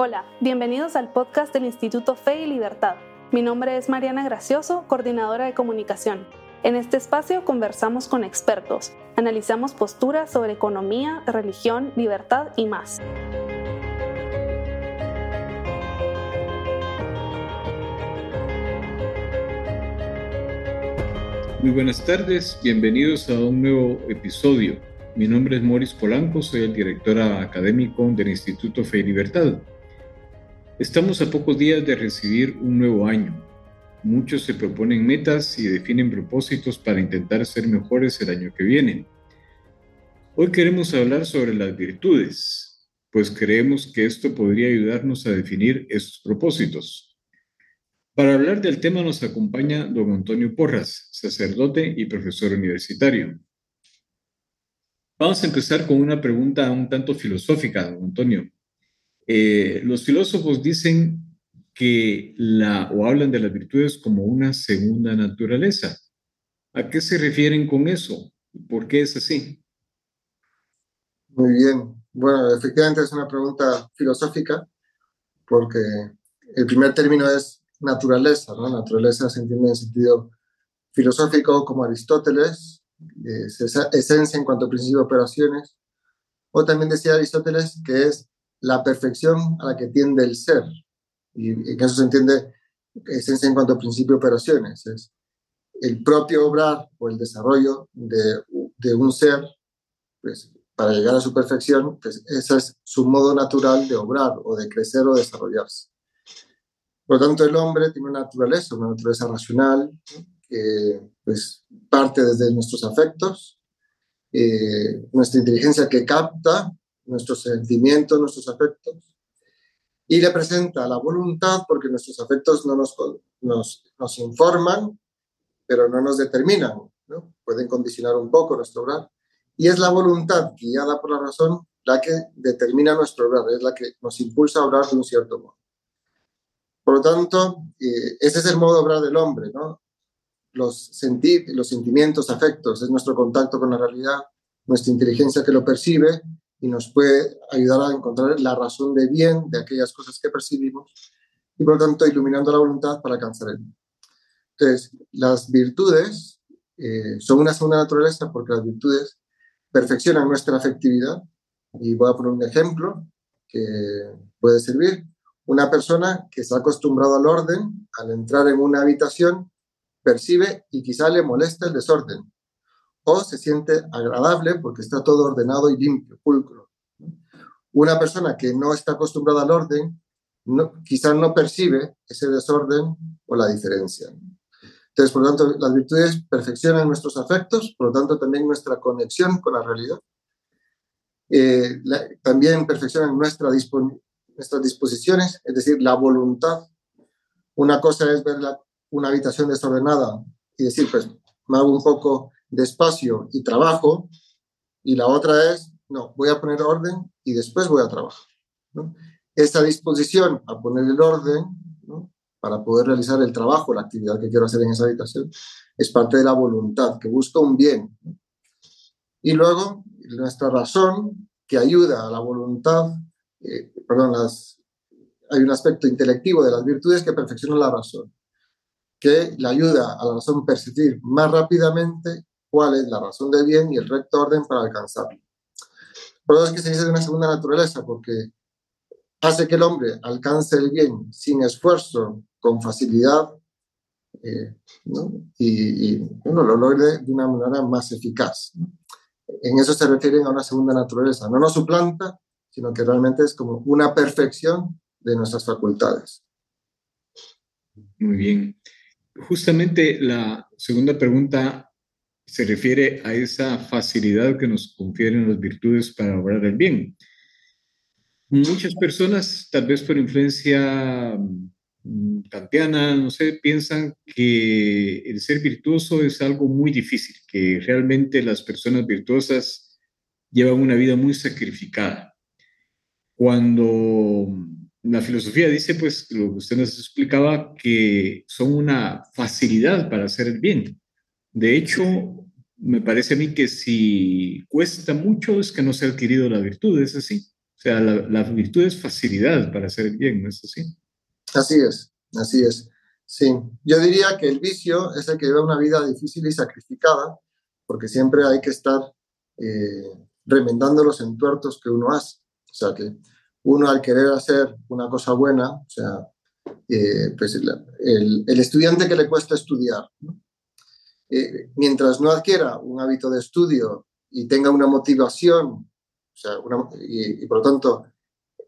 Hola, bienvenidos al podcast del Instituto Fe y Libertad. Mi nombre es Mariana Gracioso, coordinadora de comunicación. En este espacio conversamos con expertos, analizamos posturas sobre economía, religión, libertad y más. Muy buenas tardes, bienvenidos a un nuevo episodio. Mi nombre es Moris Polanco, soy el director académico del Instituto Fe y Libertad. Estamos a pocos días de recibir un nuevo año. Muchos se proponen metas y definen propósitos para intentar ser mejores el año que viene. Hoy queremos hablar sobre las virtudes, pues creemos que esto podría ayudarnos a definir esos propósitos. Para hablar del tema nos acompaña don Antonio Porras, sacerdote y profesor universitario. Vamos a empezar con una pregunta un tanto filosófica, don Antonio. Eh, los filósofos dicen que la, o hablan de las virtudes como una segunda naturaleza. ¿A qué se refieren con eso? ¿Por qué es así? Muy bien. Bueno, efectivamente es una pregunta filosófica porque el primer término es naturaleza, ¿no? Naturaleza se entiende en sentido filosófico como Aristóteles, es esa esencia en cuanto a principio de operaciones. O también decía Aristóteles que es la perfección a la que tiende el ser. Y en eso se entiende esencia en cuanto a principio de operaciones. Es el propio obrar o el desarrollo de, de un ser, pues, para llegar a su perfección, pues ese es su modo natural de obrar o de crecer o desarrollarse. Por lo tanto, el hombre tiene una naturaleza, una naturaleza racional, que pues, parte desde nuestros afectos, eh, nuestra inteligencia que capta nuestros sentimientos, nuestros afectos, y le presenta la voluntad porque nuestros afectos no nos, nos, nos informan, pero no nos determinan, ¿no? pueden condicionar un poco nuestro obrar. Y es la voluntad guiada por la razón la que determina nuestro obrar, es la que nos impulsa a obrar de un cierto modo. Por lo tanto, eh, ese es el modo de obrar del hombre, ¿no? Los, sentir, los sentimientos, afectos, es nuestro contacto con la realidad, nuestra inteligencia que lo percibe y nos puede ayudar a encontrar la razón de bien de aquellas cosas que percibimos y por lo tanto iluminando la voluntad para alcanzar el bien. Entonces, las virtudes eh, son una segunda naturaleza porque las virtudes perfeccionan nuestra afectividad y voy a poner un ejemplo que puede servir. Una persona que está acostumbrada al orden, al entrar en una habitación, percibe y quizá le molesta el desorden o se siente agradable porque está todo ordenado y limpio, pulcro. Una persona que no está acostumbrada al orden, no, quizás no percibe ese desorden o la diferencia. Entonces, por lo tanto, las virtudes perfeccionan nuestros afectos, por lo tanto, también nuestra conexión con la realidad. Eh, también perfeccionan nuestra nuestras disposiciones, es decir, la voluntad. Una cosa es ver una habitación desordenada y decir, pues me hago un poco de espacio y trabajo, y la otra es, no, voy a poner orden y después voy a trabajar. ¿no? Esta disposición a poner el orden para poder realizar el trabajo, la actividad que quiero hacer en esa habitación, es parte de la voluntad, que busca un bien. Y luego, nuestra razón, que ayuda a la voluntad, eh, perdón, hay un aspecto intelectivo de las virtudes que perfecciona la razón, que le ayuda a la razón percibir más rápidamente cuál es la razón del bien y el recto orden para alcanzarlo. Por eso es que se dice de una segunda naturaleza, porque hace que el hombre alcance el bien sin esfuerzo, con facilidad, eh, y, y lo logre de una manera más eficaz. En eso se refieren a una segunda naturaleza. No nos suplanta, sino que realmente es como una perfección de nuestras facultades. Muy bien. Justamente la segunda pregunta se refiere a esa facilidad que nos confieren las virtudes para obrar el bien. Muchas personas, tal vez por influencia mm, kantiana, no sé, piensan que el ser virtuoso es algo muy difícil, que realmente las personas virtuosas llevan una vida muy sacrificada. Cuando la filosofía dice, pues, lo que usted nos explicaba, que son una facilidad para hacer el bien. De hecho, me parece a mí que si cuesta mucho es que no se ha adquirido la virtud, ¿es así? O sea, la, virtud es facilidad para hacer bien, ¿no es así? Así es, así es. Sí, yo diría que el vicio es el que lleva una vida difícil y sacrificada, porque siempre hay que estar eh, remendando los entuertos que uno hace. O sea, que uno al querer hacer una cosa buena, o sea, eh, pues el, estudiante que le cuesta estudiar, eh, mientras no adquiera un hábito de estudio y tenga una motivación y, por lo tanto,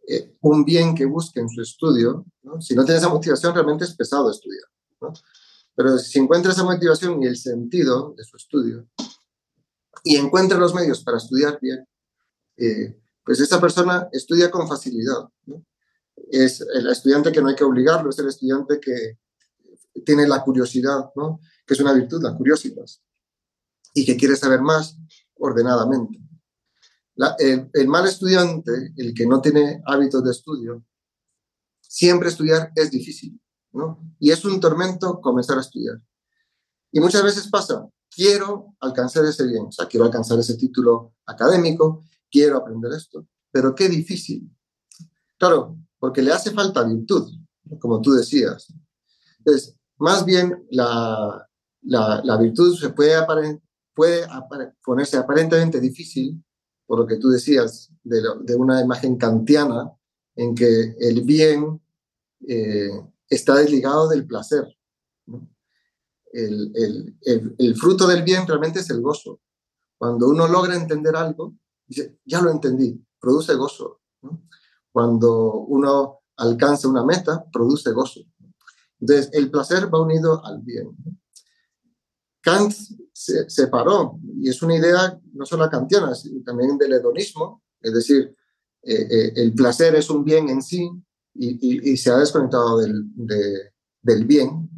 eh, un bien que busque en su estudio, si no tiene esa motivación, realmente es pesado estudiar. Pero si encuentra esa motivación y el sentido de su estudio y encuentra los medios para estudiar bien, eh, pues esa persona estudia con facilidad. Es el estudiante que no hay que obligarlo, es el estudiante que tiene la curiosidad, ¿no? Que es una virtud, la curiosidad, y que quiere saber más ordenadamente el, mal estudiante, el que no tiene hábitos de estudio, siempre estudiar es difícil, ¿no? Y es un tormento comenzar a estudiar. Y muchas veces pasa, quiero alcanzar ese bien, o sea, quiero alcanzar ese título académico, quiero aprender esto, pero qué difícil. Claro, porque le hace falta virtud, como tú decías. Entonces, más bien la, la, virtud se puede, ponerse aparentemente difícil por lo que tú decías, de, una imagen kantiana en que el bien eh, está desligado del placer. El, fruto del bien realmente es el gozo. Cuando uno logra entender algo, dice, ya lo entendí, produce gozo. Cuando uno alcanza una meta, produce gozo. Entonces, el placer va unido al bien. Kant se separó, y es una idea no solo kantiana, sino también del hedonismo, es decir, eh, eh, el placer es un bien en sí y, se ha desconectado del, del, bien.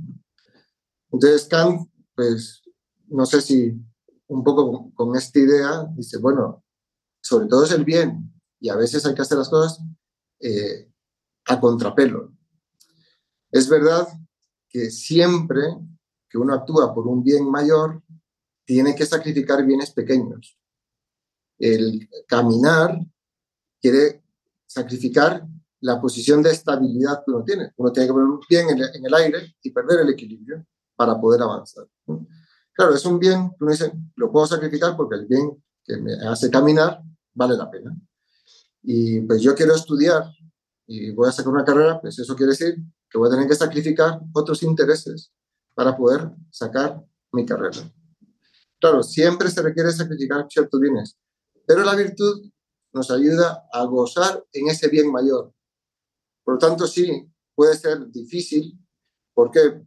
Entonces Kant, pues, no sé si un poco con, esta idea, dice, bueno, sobre todo es el bien y a veces hay que hacer las cosas eh, a contrapelo. Es verdad que siempre que uno actúa por un bien mayor, tiene que sacrificar bienes pequeños. El caminar quiere sacrificar la posición de estabilidad que uno tiene. Uno tiene que poner un pie en el, aire y perder el equilibrio para poder avanzar. Claro, es un bien que uno dice, lo puedo sacrificar porque el bien que me hace caminar vale la pena. Y pues yo quiero estudiar y voy a sacar una carrera, pues eso quiere decir que voy a tener que sacrificar otros intereses para poder sacar mi carrera. Claro, siempre se requiere sacrificar ciertos bienes, pero la virtud nos ayuda a gozar en ese bien mayor. Por lo tanto, sí, puede ser difícil. ¿Por qué?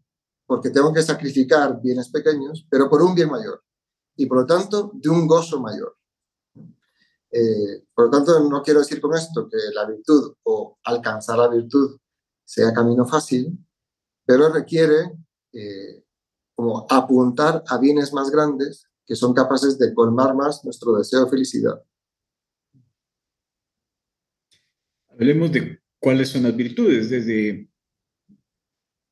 Porque tengo que sacrificar bienes pequeños, pero por un bien mayor. Y por lo tanto, de un gozo mayor. Eh, por lo tanto, no quiero decir con esto que la virtud o alcanzar la virtud sea camino fácil, pero requiere eh, como apuntar a bienes más grandes que son capaces de colmar más nuestro deseo de felicidad. Hablemos de cuáles son las virtudes. Desde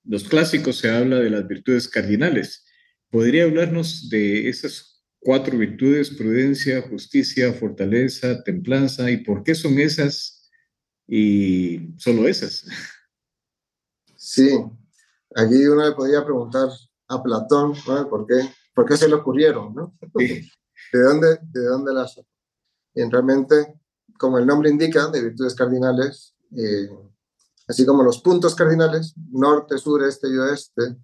los clásicos se habla de las virtudes cardinales. ¿Podría hablarnos de esas cuatro virtudes, prudencia, justicia, fortaleza, templanza, y por qué son esas y solo esas? Sí, Aquí uno le podría preguntar a Platón, ¿Por qué, por qué se le ocurrieron? ¿no? ¿De, dónde, ¿De dónde las Y realmente, como el nombre indica, de virtudes cardinales, eh, así como los puntos cardinales, norte, sur, este y oeste,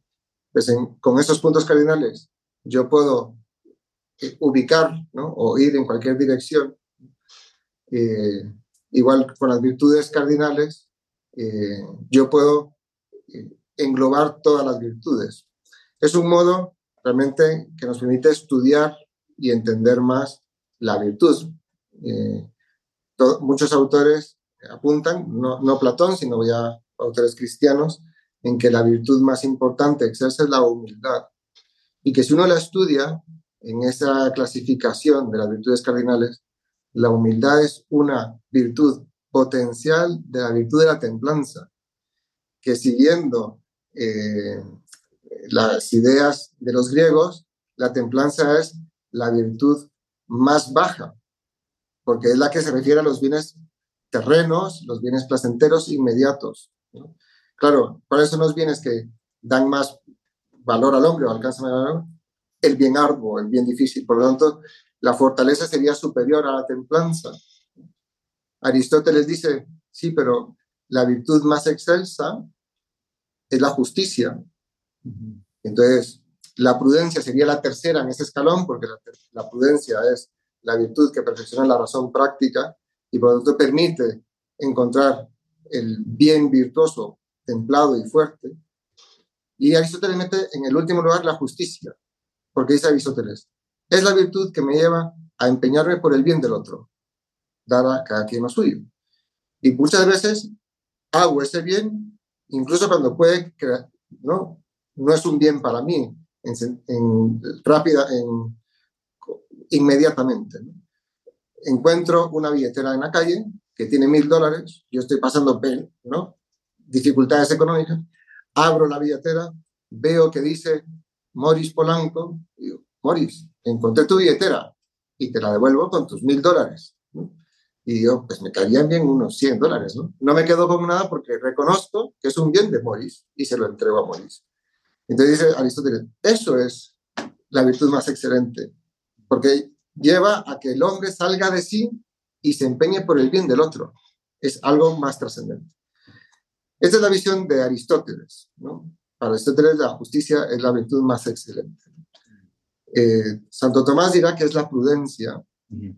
pues con esos puntos cardinales yo puedo eh, ubicar ¿no? o ir en cualquier dirección. Eh, igual con las virtudes cardinales, yo puedo englobar todas las virtudes. Es un modo realmente que nos permite estudiar y entender más la virtud. Eh, muchos autores apuntan, no, no, Platón, sino ya autores cristianos, en que la virtud más importante exerce es la humildad y que si uno la estudia en esa clasificación de las virtudes cardinales, la humildad es una virtud potencial de la virtud de la templanza, que siguiendo eh, las ideas de los griegos, la templanza es la virtud más baja, porque es la que se refiere a los bienes terrenos, los bienes placenteros inmediatos. Claro, ¿cuáles son los bienes que dan más valor al hombre o alcanzan valor? El bien arduo, el bien difícil. Por lo tanto, la fortaleza sería superior a la templanza. Aristóteles dice, sí, pero la virtud más excelsa es la justicia. Entonces, la prudencia sería la tercera en ese escalón, porque la, prudencia es la virtud que perfecciona la razón práctica y por lo tanto permite encontrar el bien virtuoso, templado y fuerte. Y Aristóteles mete en el último lugar la justicia, porque dice Aristóteles, es la virtud que me lleva a empeñarme por el bien del otro, dar a cada quien lo suyo. Y muchas veces hago ese bien, incluso cuando puede no, no es un bien para mí, en, rápida, en, inmediatamente. Encuentro una billetera en la calle que tiene mil dólares, yo estoy pasando ¿no? dificultades económicas, abro la billetera, veo que dice Morris Polanco, digo, Morris, encontré tu billetera y te la devuelvo con tus mil dólares. Y yo, pues me caían bien unos 100 dólares, ¿no? No me quedo con nada porque reconozco que es un bien de Morris y se lo entrego a Morris. Entonces dice Aristóteles, eso es la virtud más excelente, porque lleva a que el hombre salga de sí y se empeñe por el bien del otro. Es algo más trascendente. Esta es la visión de Aristóteles. ¿no? Para Aristóteles la justicia es la virtud más excelente. Eh, Santo Tomás dirá que es la prudencia,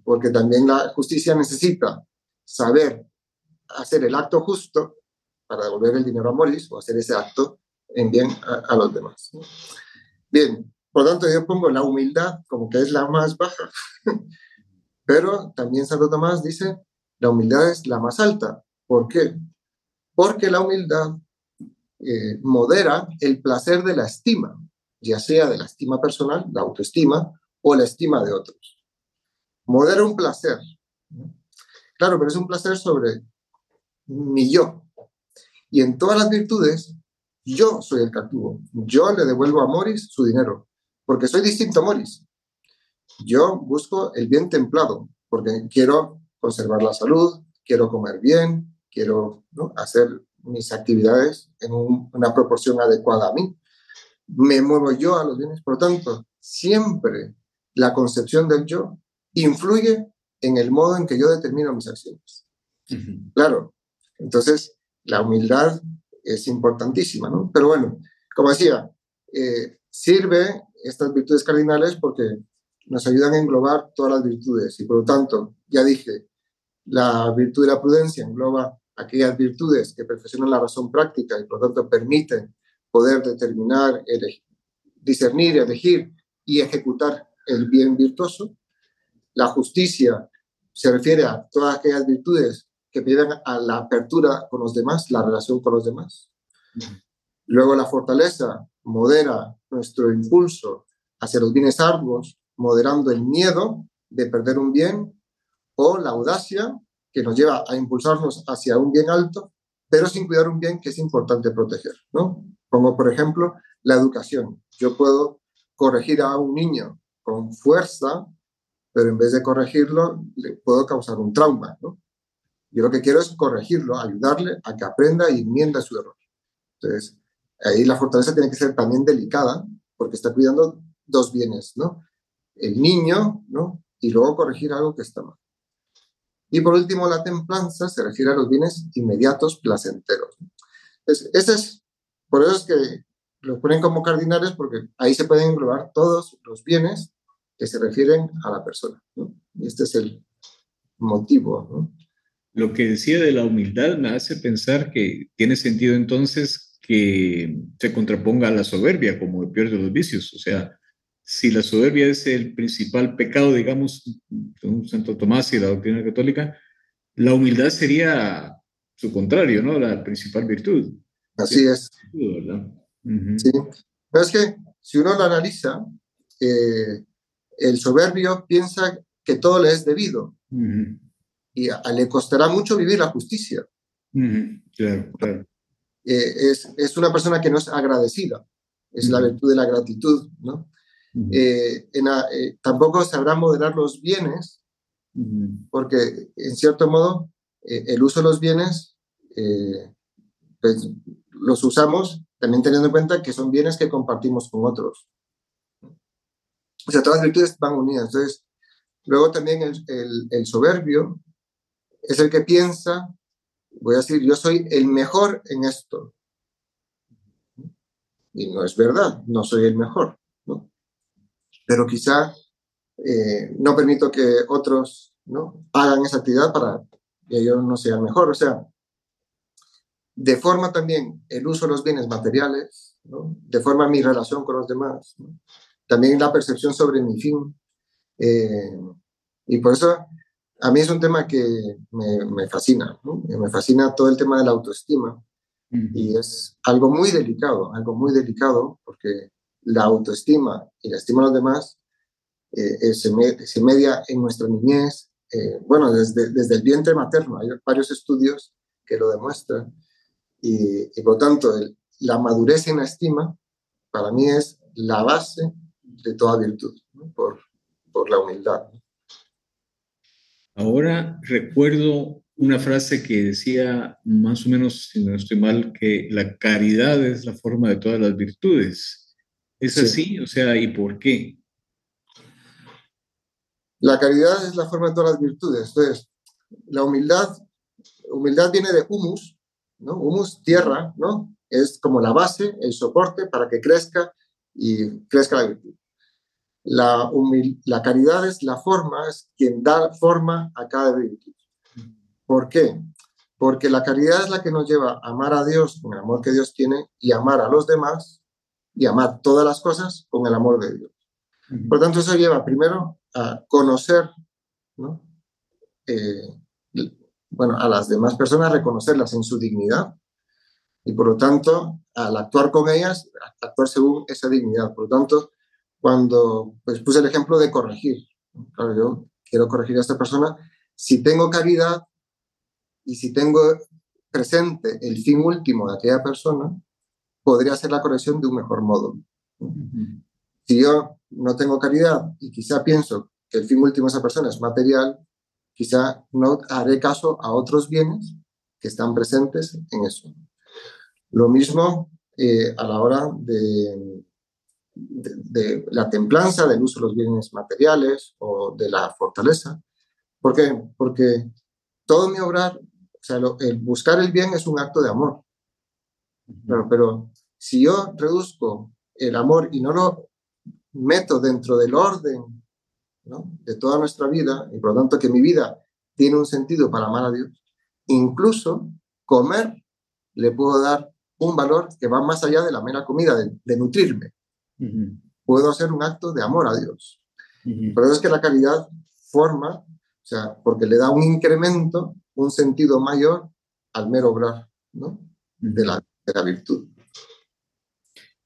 porque también la justicia necesita saber hacer el acto justo para devolver el dinero a Moris o hacer ese acto en bien a, los demás. Bien, por lo tanto yo pongo la humildad como que es la más baja, pero también Santo Tomás dice, la humildad es la más alta. ¿Por qué? Porque la humildad eh, modera el placer de la estima, ya sea de la estima personal, la autoestima, o la estima de otros. Modera un placer. Claro, pero es un placer sobre mi yo. Y en todas las virtudes yo soy el que Yo le devuelvo a Morris su dinero, porque soy distinto a Morris. Yo busco el bien templado, porque quiero conservar la salud, quiero comer bien, quiero hacer mis actividades en una proporción adecuada a mí. Me muevo yo a los bienes, por lo tanto, siempre la concepción del yo influye en el modo en que yo determino mis acciones. Claro, entonces la humildad es importantísima, ¿no? Pero bueno, como decía, eh, sirve estas virtudes cardinales porque nos ayudan a englobar todas las virtudes y por lo tanto, ya dije, la virtud de la prudencia engloba aquellas virtudes que perfeccionan la razón práctica y por lo tanto permiten poder determinar, discernir, elegir y ejecutar el bien virtuoso. La justicia se refiere a todas aquellas virtudes que piden a la apertura con los demás, la relación con los demás. Luego la fortaleza modera nuestro impulso hacia los bienes arduos, moderando el miedo de perder un bien, o la audacia, que nos lleva a impulsarnos hacia un bien alto, pero sin cuidar un bien que es importante proteger. ¿no? Como por ejemplo la educación. Yo puedo corregir a un niño con fuerza, pero en vez de corregirlo, le puedo causar un trauma. ¿no? Yo lo que quiero es corregirlo, ayudarle a que aprenda y enmienda su error. Entonces, ahí la fortaleza tiene que ser también delicada, porque está cuidando dos bienes, ¿no? El niño, ¿no? Y luego corregir algo que está mal. Y por último, la templanza se refiere a los bienes inmediatos, placenteros. Entonces, ese es, por eso es que lo ponen como cardinales, porque ahí se pueden englobar todos los bienes que se refieren a la persona. ¿no? Y este es el motivo, ¿no? Lo que decía de la humildad me hace pensar que tiene sentido entonces que se contraponga a la soberbia como el peor de los vicios. O sea, si la soberbia es el principal pecado, digamos, según Santo Tomás y la doctrina católica, la humildad sería su contrario, ¿no? La principal virtud. Así es. Sí. Pero es que si uno lo analiza, eh, el soberbio piensa que todo le es debido y le costará mucho vivir la justicia. Claro, claro. Eh, es, es, una persona que no es agradecida, es la virtud de la gratitud, ¿no? Eh, eh, tampoco sabrá moderar los bienes, porque en cierto modo eh, el uso de los bienes, pues los usamos también teniendo en cuenta que son bienes que compartimos con otros. O sea, todas las virtudes van unidas. Entonces, luego también el, el soberbio es el que piensa, voy a decir, yo soy el mejor en esto. Y no es verdad, no soy el mejor. ¿no? Pero quizá eh, no permito que otros ¿no? hagan esa actividad para que yo no sea mejor. O sea, de forma también el uso de los bienes materiales, ¿no? de forma mi relación con los demás, también la percepción sobre mi fin. Eh, y por eso a mí es un tema que me, me fascina, me fascina todo el tema de la autoestima. Y es algo muy delicado, algo muy delicado, porque la autoestima y la estima a los demás eh, eh, se, media en nuestra niñez, eh, bueno, desde, desde el vientre materno. Hay varios estudios que lo demuestran. Y, por lo tanto, la madurez en la estima, para mí es la base de toda virtud, por, por la humildad. Ahora recuerdo una frase que decía, más o menos, si no estoy mal, que la caridad es la forma de todas las virtudes. ¿Es así? O sea, ¿y por qué? La caridad es la forma de todas las virtudes. Entonces, la humildad, humildad viene de humus, ¿no? Humus, tierra, ¿no? Es como la base, el soporte para que crezca y crezca la virtud. La, la caridad es la forma, es quien da forma a cada virtud. ¿Por qué? Porque la caridad es la que nos lleva a amar a Dios con el amor que Dios tiene y amar a los demás y amar todas las cosas con el amor de Dios. Por tanto, eso lleva primero a conocer, ¿no? Eh, bueno, a las demás personas, reconocerlas en su dignidad y por lo tanto, al actuar con ellas, actuar según esa dignidad. Por lo tanto, cuando pues, puse el ejemplo de corregir, claro, yo quiero corregir a esta persona, si tengo caridad y si tengo presente el fin último de aquella persona, podría hacer la corrección de un mejor modo. Si yo no tengo caridad y quizá pienso que el fin último de esa persona es material, quizá no haré caso a otros bienes que están presentes en eso. Lo mismo eh, a la hora de, de, la templanza, del uso de los bienes materiales o de la fortaleza. ¿Por qué? Porque todo mi obrar, o sea, el buscar el bien es un acto de amor. Pero, pero si yo reduzco el amor y no lo meto dentro del orden de toda nuestra vida, y por lo tanto que mi vida tiene un sentido para amar a Dios, incluso comer le puedo dar un valor que va más allá de la mera comida, de, nutrirme. Puedo hacer un acto de amor a Dios. Por eso es que la caridad forma, o sea, porque le da un incremento, un sentido mayor al mero obrar ¿no? de, la, de la virtud.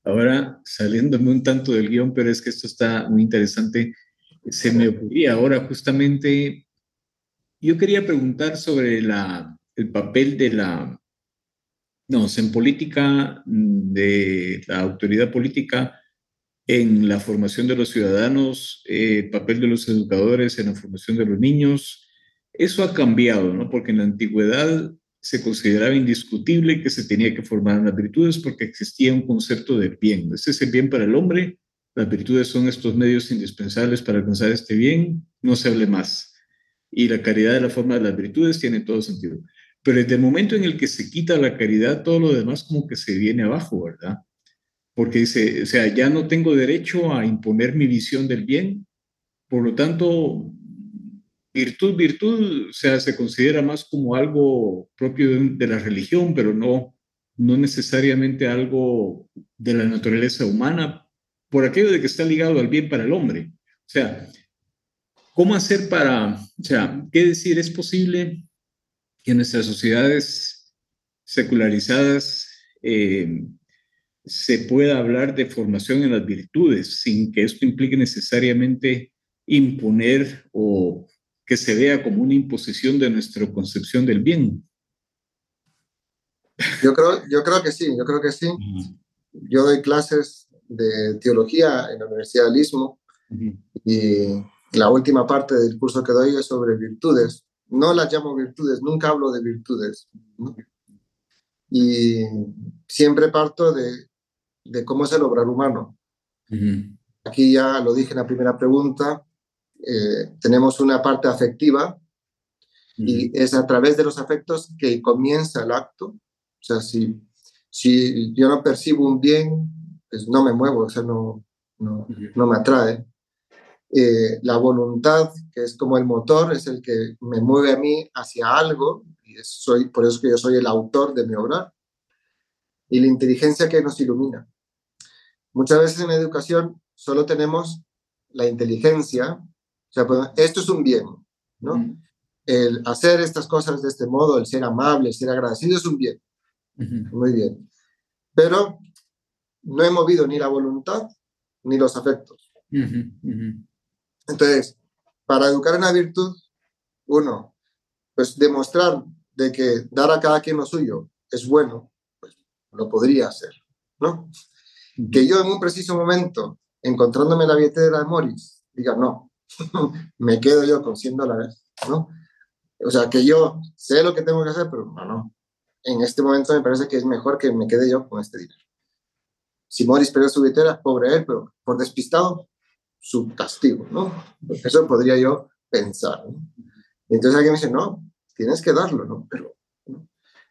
Ahora, saliéndome un tanto del guion, pero es que esto está muy interesante, se me ocurría ahora justamente, yo quería preguntar sobre la, el papel de la, no, en política, de la autoridad política en la formación de los ciudadanos, eh, papel de los educadores en la formación de los niños. Eso ha cambiado, ¿no? Porque en la antigüedad se consideraba indiscutible que se tenía que formar las virtudes porque existía un concepto de bien. Ese es el bien para el hombre, las virtudes son estos medios indispensables para alcanzar este bien, no se hable más. Y la caridad de la forma de las virtudes tiene todo sentido. Pero desde el momento en el que se quita la caridad, todo lo demás como que se viene abajo, ¿verdad? Porque dice, o sea, ya no tengo derecho a imponer mi visión del bien, por lo tanto, virtud, virtud, o sea, se considera más como algo propio de, la religión, pero no, no necesariamente algo de la naturaleza humana, por aquello de que está ligado al bien para el hombre. O sea, ¿cómo hacer para, o sea, qué decir? ¿Es posible que en nuestras sociedades secularizadas eh, se pueda hablar de formación en las virtudes sin que esto implique necesariamente imponer o que se vea como una imposición de nuestra concepción del bien. Yo creo, yo creo que sí, yo creo que sí. Yo doy clases de teología en la Universidad del Istmo y la última parte del curso que doy es sobre virtudes. no las llamo virtudes, nunca hablo de virtudes. Y siempre parto de, de, cómo es el obrar humano. Aquí ya lo dije en la primera pregunta, eh, tenemos una parte afectiva y es a través de los afectos que comienza el acto. O sea, si, si yo no percibo un bien, pues no me muevo, o sea, no, no, no me atrae. Eh, la voluntad, que es como el motor, es el que me mueve a mí hacia algo, y soy, por eso que yo soy el autor de mi obra, y la inteligencia que nos ilumina. Muchas veces en educación solo tenemos la inteligencia, o sea, pues, esto es un bien, ¿no? El hacer estas cosas de este modo, el ser amable, el ser agradecido es un bien. Muy bien. Pero no he movido ni la voluntad ni los afectos. Entonces, para educar en la virtud, uno, pues demostrar de que dar a cada quien lo suyo es bueno, pues lo podría hacer, ¿no? Que yo en un preciso momento, encontrándome la billetera de Morris, diga, no, me quedo yo con 100 dólares, ¿no? O sea, que yo sé lo que tengo que hacer, pero no, no. En este momento me parece que es mejor que me quede yo con este dinero. Si Morris perdió su billetera, pobre él, pero por despistado, su castigo, ¿no? Eso podría yo pensar. Y entonces alguien me dice, no, tienes que darlo, ¿no? Pero,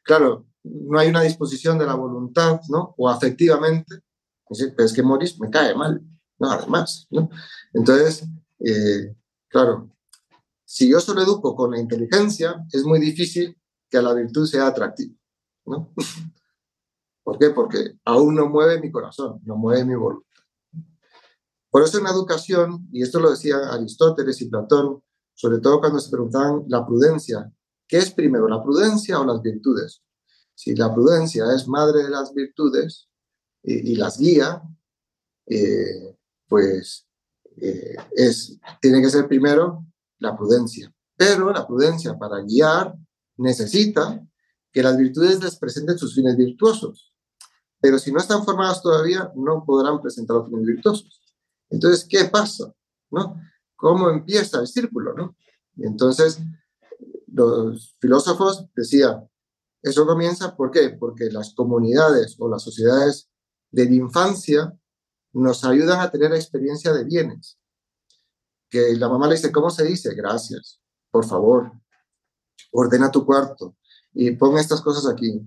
claro, no hay una disposición de la voluntad, ¿no? O afectivamente, pero es que Morris me cae mal, ¿no? Además, ¿no? Entonces, eh, claro, si yo solo educo con la inteligencia, es muy difícil que a la virtud sea atractiva, ¿no? ¿Por qué? Porque aún no mueve mi corazón, no mueve mi voluntad. Por eso en la educación, y esto lo decía Aristóteles y Platón, sobre todo cuando se preguntaban la prudencia, ¿qué es primero, la prudencia o las virtudes? Si la prudencia es madre de las virtudes y, las guía, eh, pues eh, es, tiene que ser primero la prudencia. Pero la prudencia para guiar necesita que las virtudes les presenten sus fines virtuosos. Pero si no están formadas todavía, no podrán presentar los fines virtuosos. Entonces, ¿qué pasa? ¿No? ¿Cómo empieza el círculo? ¿no? Y entonces, los filósofos decían, eso comienza, ¿por qué? Porque las comunidades o las sociedades de infancia nos ayudan a tener experiencia de bienes. Que la mamá le dice, ¿cómo se dice? Gracias, por favor, ordena tu cuarto y pon estas cosas aquí.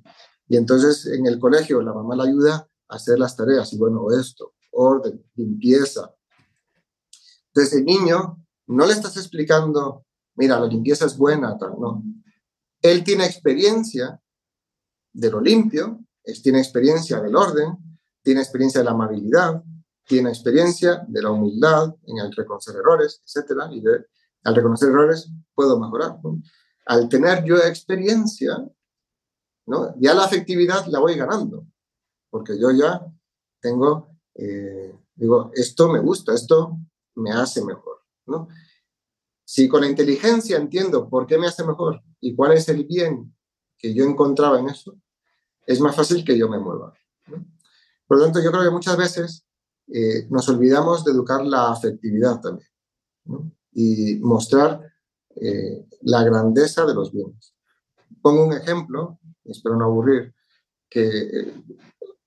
Y entonces en el colegio la mamá le ayuda a hacer las tareas y bueno, esto, orden, limpieza, entonces el niño no le estás explicando, mira, la limpieza es buena, no. Él tiene experiencia de lo limpio, tiene experiencia del orden, tiene experiencia de la amabilidad, tiene experiencia de la humildad en el reconocer errores, etcétera, y al reconocer errores puedo mejorar. Al tener yo experiencia, ya la afectividad la voy ganando, porque yo ya tengo, eh, digo, esto me gusta, esto me hace mejor. Si con la inteligencia entiendo por qué me hace mejor y cuál es el bien que yo encontraba en eso, es más fácil que yo me mueva. Por lo tanto, yo creo que muchas veces eh, nos olvidamos de educar la afectividad también y mostrar eh, la grandeza de los bienes. Pongo un ejemplo, espero no aburrir, que eh,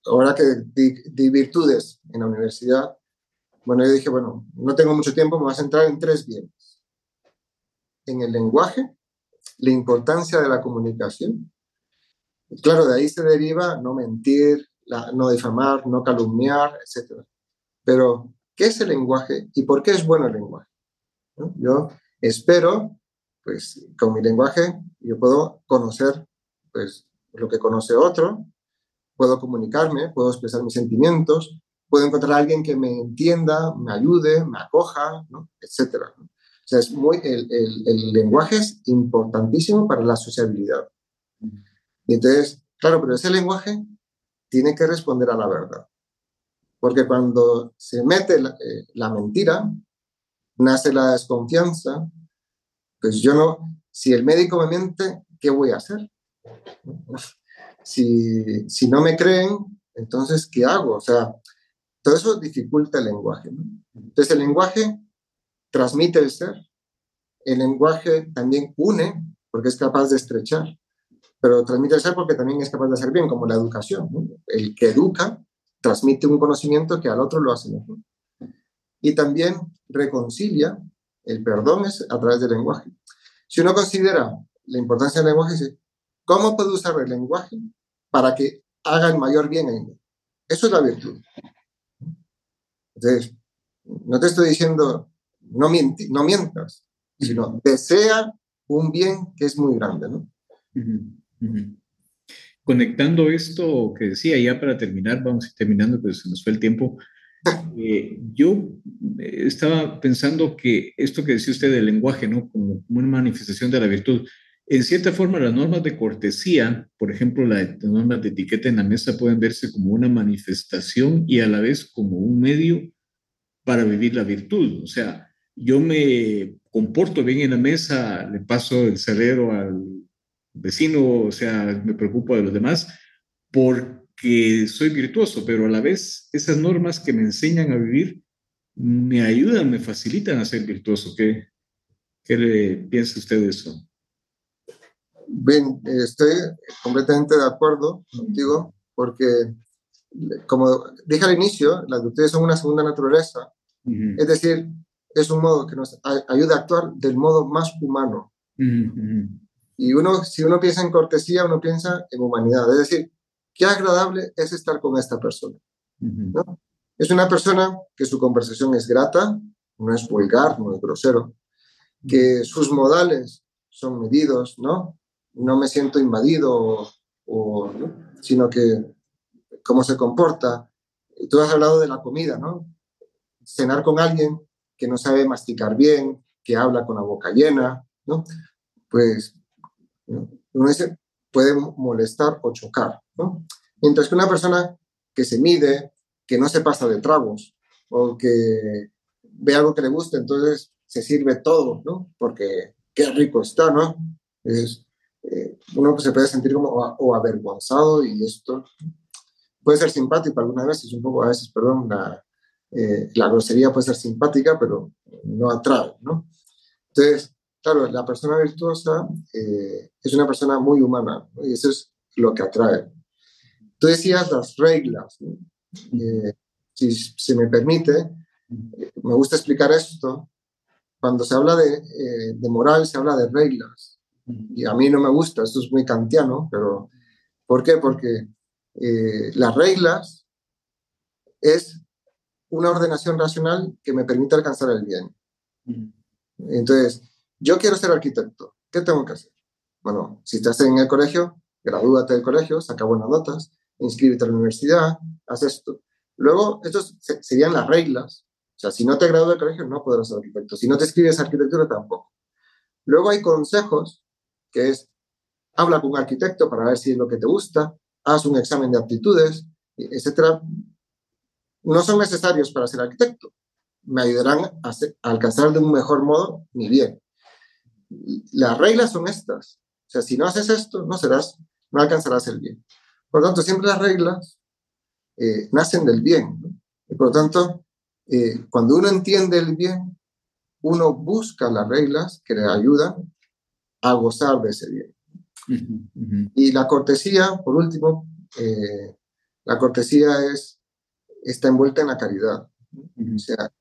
ahora que di, virtudes en la universidad, bueno, yo dije, bueno, no tengo mucho tiempo, me voy a centrar en tres bienes. En el lenguaje, la importancia de la comunicación. claro, de ahí se deriva no mentir, no difamar, no calumniar, etc. Pero, ¿qué es el lenguaje y por qué es bueno el lenguaje? Yo espero, pues, con mi lenguaje, yo puedo conocer, pues, lo que conoce otro, puedo comunicarme, puedo expresar mis sentimientos, puedo encontrar a alguien que me entienda, me ayude, me acoja, ¿no? etc. O sea, es muy, el, el, lenguaje es importantísimo para la sociabilidad. Y entonces, claro, pero ese lenguaje tiene que responder a la verdad. Porque cuando se mete la, eh, mentira, nace la desconfianza, pues yo no, si el médico me miente, ¿qué voy a hacer? Si, si no me creen, entonces, ¿qué hago? O sea, todo eso dificulta el lenguaje. Entonces el lenguaje transmite el ser, el lenguaje también une, porque es capaz de estrechar, pero transmite el ser porque también es capaz de hacer bien, como la educación. El que educa transmite un conocimiento que al otro lo hace mejor. Y también reconcilia, el perdón es a través del lenguaje. Si uno considera la importancia del lenguaje, dice, ¿cómo puedo usar el lenguaje para que haga el mayor bien en mí? Eso es la virtud. Entonces, no te estoy diciendo no, no mientas, sino desea un bien que es muy grande, ¿no? Conectando esto que decía, ya para terminar, vamos a ir terminando, pero se nos fue el tiempo. Eh, yo estaba pensando que esto que decía usted del lenguaje, ¿no? Como, una manifestación de la virtud, en cierta forma las normas de cortesía, por ejemplo, las normas de etiqueta en la mesa pueden verse como una manifestación y a la vez como un medio para vivir la virtud. O sea, yo me comporto bien en la mesa, le paso el cerrero al vecino, o sea, me preocupo de los demás, porque soy virtuoso, pero a la vez esas normas que me enseñan a vivir me ayudan, me facilitan a ser virtuoso. ¿Qué, qué le piensa usted de eso? Bien, estoy completamente de acuerdo contigo, porque como dije al inicio, las virtudes son una segunda naturaleza. Es decir, es un modo que nos ayuda a actuar del modo más humano. Y uno, si uno piensa en cortesía, uno piensa en humanidad. Es decir, qué agradable es estar con esta persona. Es una persona que su conversación es grata, no es vulgar, no es grosero, que sus modales son medidos, ¿no? No me siento invadido, o, sino que cómo se comporta. Tú has hablado de la comida, ¿no? Cenar con alguien que no sabe masticar bien, que habla con la boca llena, ¿no? Pues uno dice, puede molestar o chocar, ¿no? Mientras que una persona que se mide, que no se pasa de tragos o que ve algo que le gusta, entonces se sirve todo, ¿no? Porque qué rico está, ¿no? Es, eh, uno se puede sentir como o, avergonzado y esto puede ser simpático algunas veces, un poco a veces, perdón, la, eh, la grosería puede ser simpática, pero no atrae, ¿no? Entonces, claro, la persona virtuosa eh, es una persona muy humana, y eso es lo que atrae. Tú decías las reglas, eh, si se me permite, me gusta explicar esto. Cuando se habla de, de, moral, se habla de reglas. Y a mí no me gusta, esto es muy kantiano, pero ¿por qué? Porque las reglas es una ordenación racional que me permita alcanzar el bien. Entonces, yo quiero ser arquitecto. ¿Qué tengo que hacer? Bueno, si estás en el colegio, gradúate del colegio, saca buenas notas, inscríbete a la universidad, haz esto. Luego, estas serían las reglas. O sea, si no te gradúas del colegio, no podrás ser arquitecto. Si no te escribes arquitectura, tampoco. Luego hay consejos, que es, habla con un arquitecto para ver si es lo que te gusta, haz un examen de aptitudes, etcétera no son necesarios para ser arquitecto. Me ayudarán a, alcanzar de un mejor modo mi bien. Las reglas son estas. O sea, si no haces esto, no serás, no alcanzarás el bien. Por lo tanto, siempre las reglas eh, nacen del bien. Y por lo tanto, eh, cuando uno entiende el bien, uno busca las reglas que le ayudan a gozar de ese bien. Y la cortesía, por último, eh, la cortesía es está envuelta en la caridad. O sea,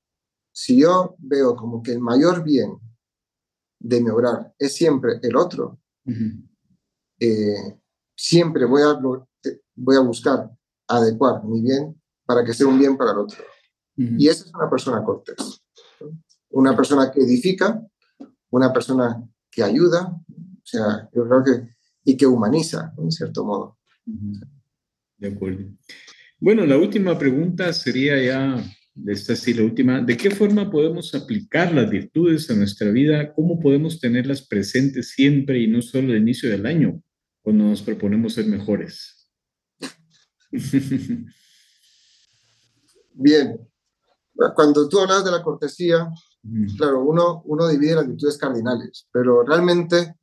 si yo veo como que el mayor bien de mi obrar es siempre el otro, eh, siempre voy a, voy a buscar adecuar mi bien para que sea un bien para el otro. Y esa es una persona cortés. Una persona que edifica, una persona que ayuda, o sea, yo creo que, y que humaniza, en cierto modo. De acuerdo. Bueno, la última pregunta sería ya, esta sí, la última, ¿de qué forma podemos aplicar las virtudes a nuestra vida? ¿Cómo podemos tenerlas presentes siempre y no solo al inicio del año, cuando nos proponemos ser mejores? Bien, cuando tú hablas de la cortesía, claro, uno, uno divide las virtudes cardinales, pero realmente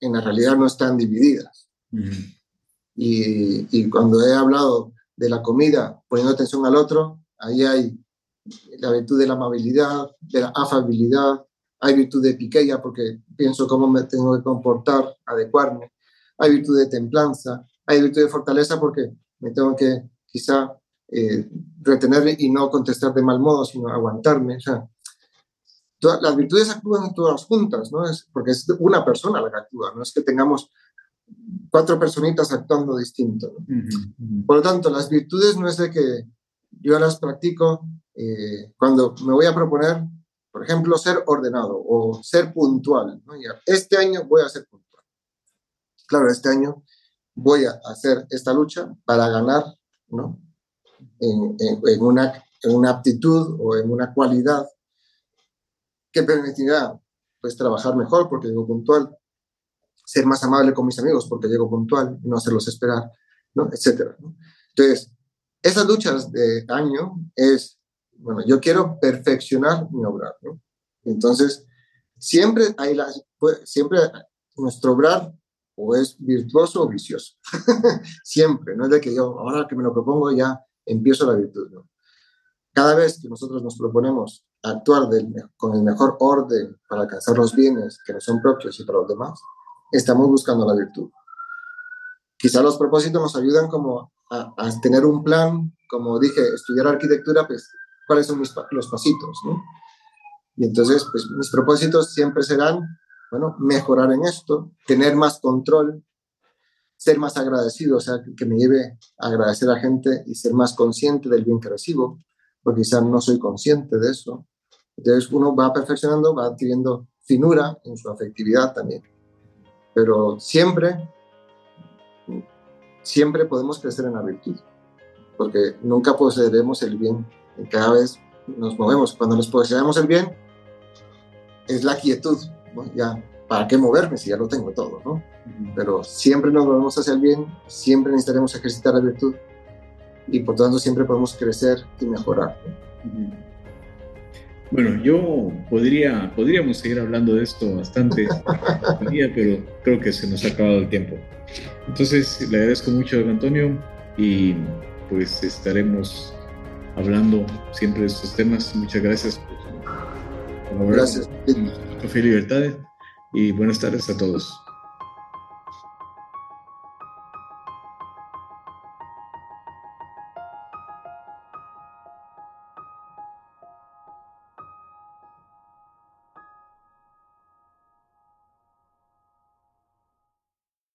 en la realidad no están divididas. Y, cuando he hablado de la comida, poniendo atención al otro, ahí hay la virtud de la amabilidad, de la afabilidad, Hay virtud de piqueya porque pienso cómo me tengo que comportar, adecuarme. Hay virtud de templanza. Hay virtud de fortaleza porque me tengo que quizá eh, retener y no contestar de mal modo, sino aguantarme. O sea, todas, las virtudes actúan todas juntas, ¿no? Es porque es una persona la que actúa, no es que tengamos cuatro personitas actuando distinto. Por lo tanto, las virtudes no es de que yo las practico eh, cuando me voy a proponer, por ejemplo, ser ordenado o ser puntual. este año voy a ser puntual. Claro, este año voy a hacer esta lucha para ganar ¿no? en, una, en una aptitud o en una cualidad que permitirá pues trabajar mejor porque llego puntual, ser más amable con mis amigos porque llego puntual no hacerlos esperar, ¿no? etcétera. Entonces, esas luchas de año es, bueno, yo quiero perfeccionar mi obrar, ¿no? Entonces, siempre hay pues, siempre nuestro obrar o es virtuoso o vicioso. siempre, no es de que yo, ahora que me lo propongo, ya empiezo la virtud, ¿no? Cada vez que nosotros nos proponemos actuar con el mejor orden para alcanzar los bienes que nos son propios y para los demás, estamos buscando la virtud. Quizá los propósitos nos ayudan como a, tener un plan, como dije, estudiar arquitectura, pues cuáles son mis, los pasitos, ¿no? Y entonces, pues mis propósitos siempre serán, bueno, mejorar en esto, tener más control, ser más agradecido, o sea, que me lleve a agradecer a gente y ser más consciente del bien que recibo, porque quizás no soy consciente de eso. Entonces uno va perfeccionando, va adquiriendo finura en su afectividad también. Pero siempre, siempre podemos crecer en la virtud, porque nunca poseeremos el bien y cada vez nos movemos. Cuando nos poseemos el bien, es la quietud, Ya, ¿para qué moverme si ya lo tengo todo, no? Pero siempre nos movemos hacia el bien, siempre necesitaremos ejercitar la virtud y por tanto siempre podemos crecer y mejorar. Bueno, yo podría, podríamos seguir hablando de esto bastante, pero creo que se nos ha acabado el tiempo. Entonces, le agradezco mucho, don Antonio, y pues estaremos hablando siempre de estos temas. Muchas gracias por Gracias. Café Libertad y buenas tardes a todos.